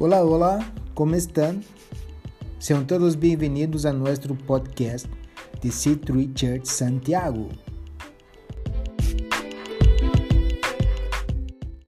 Olá, olá, como estão? Sejam todos bem-vindos a nosso podcast de C3 Church Santiago.